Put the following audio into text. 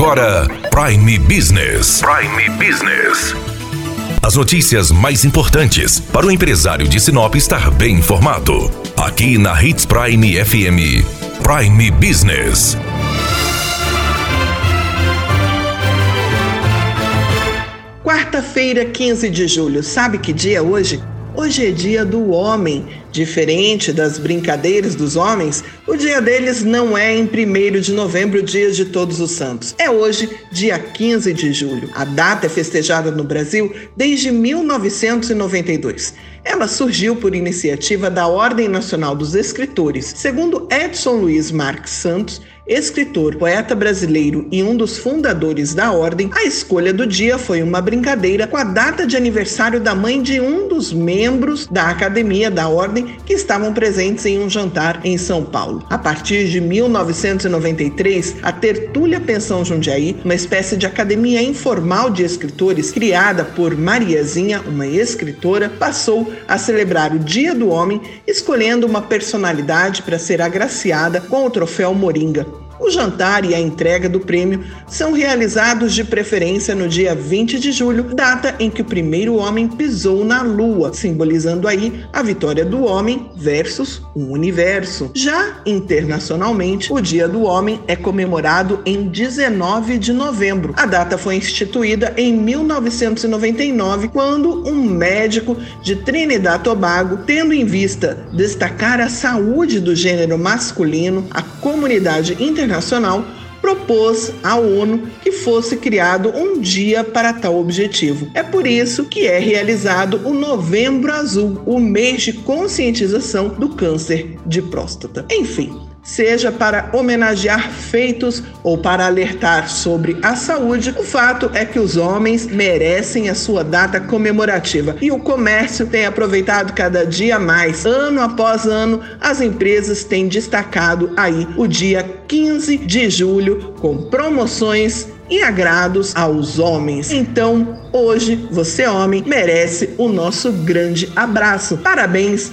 agora Prime Business. Prime Business. As notícias mais importantes para o empresário de Sinop estar bem informado. Aqui na Hits Prime FM. Prime Business. Quarta-feira, 15 de julho. Sabe que dia é hoje? Hoje é dia do homem. Diferente das brincadeiras dos homens, o dia deles não é em 1 de novembro, dia de Todos os Santos. É hoje, dia 15 de julho. A data é festejada no Brasil desde 1992. Ela surgiu por iniciativa da Ordem Nacional dos Escritores. Segundo Edson Luiz Marques Santos, escritor, poeta brasileiro e um dos fundadores da ordem, a escolha do dia foi uma brincadeira com a data de aniversário da mãe de um dos membros da academia da ordem que estavam presentes em um jantar em São Paulo. A partir de 1993, a Tertúlia Pensão Jundiaí, uma espécie de academia informal de escritores criada por Mariazinha, uma escritora, passou a celebrar o Dia do Homem, escolhendo uma personalidade para ser agraciada com o troféu Moringa. O jantar e a entrega do prêmio são realizados de preferência no dia 20 de julho, data em que o primeiro homem pisou na Lua, simbolizando aí a vitória do homem versus o universo. Já internacionalmente, o Dia do Homem é comemorado em 19 de novembro. A data foi instituída em 1999, quando um médico de Trinidad Tobago, tendo em vista destacar a saúde do gênero masculino, a comunidade internacional propôs à ONU que fosse criado um dia para tal objetivo. É por isso que é realizado o Novembro Azul, o mês de conscientização do câncer de próstata. Enfim, seja para homenagear feitos ou para alertar sobre a saúde, o fato é que os homens merecem a sua data comemorativa e o comércio tem aproveitado cada dia mais. Ano após ano, as empresas têm destacado aí o dia 15 de julho com promoções e agrados aos homens. Então, hoje, você, homem, merece o nosso grande abraço. Parabéns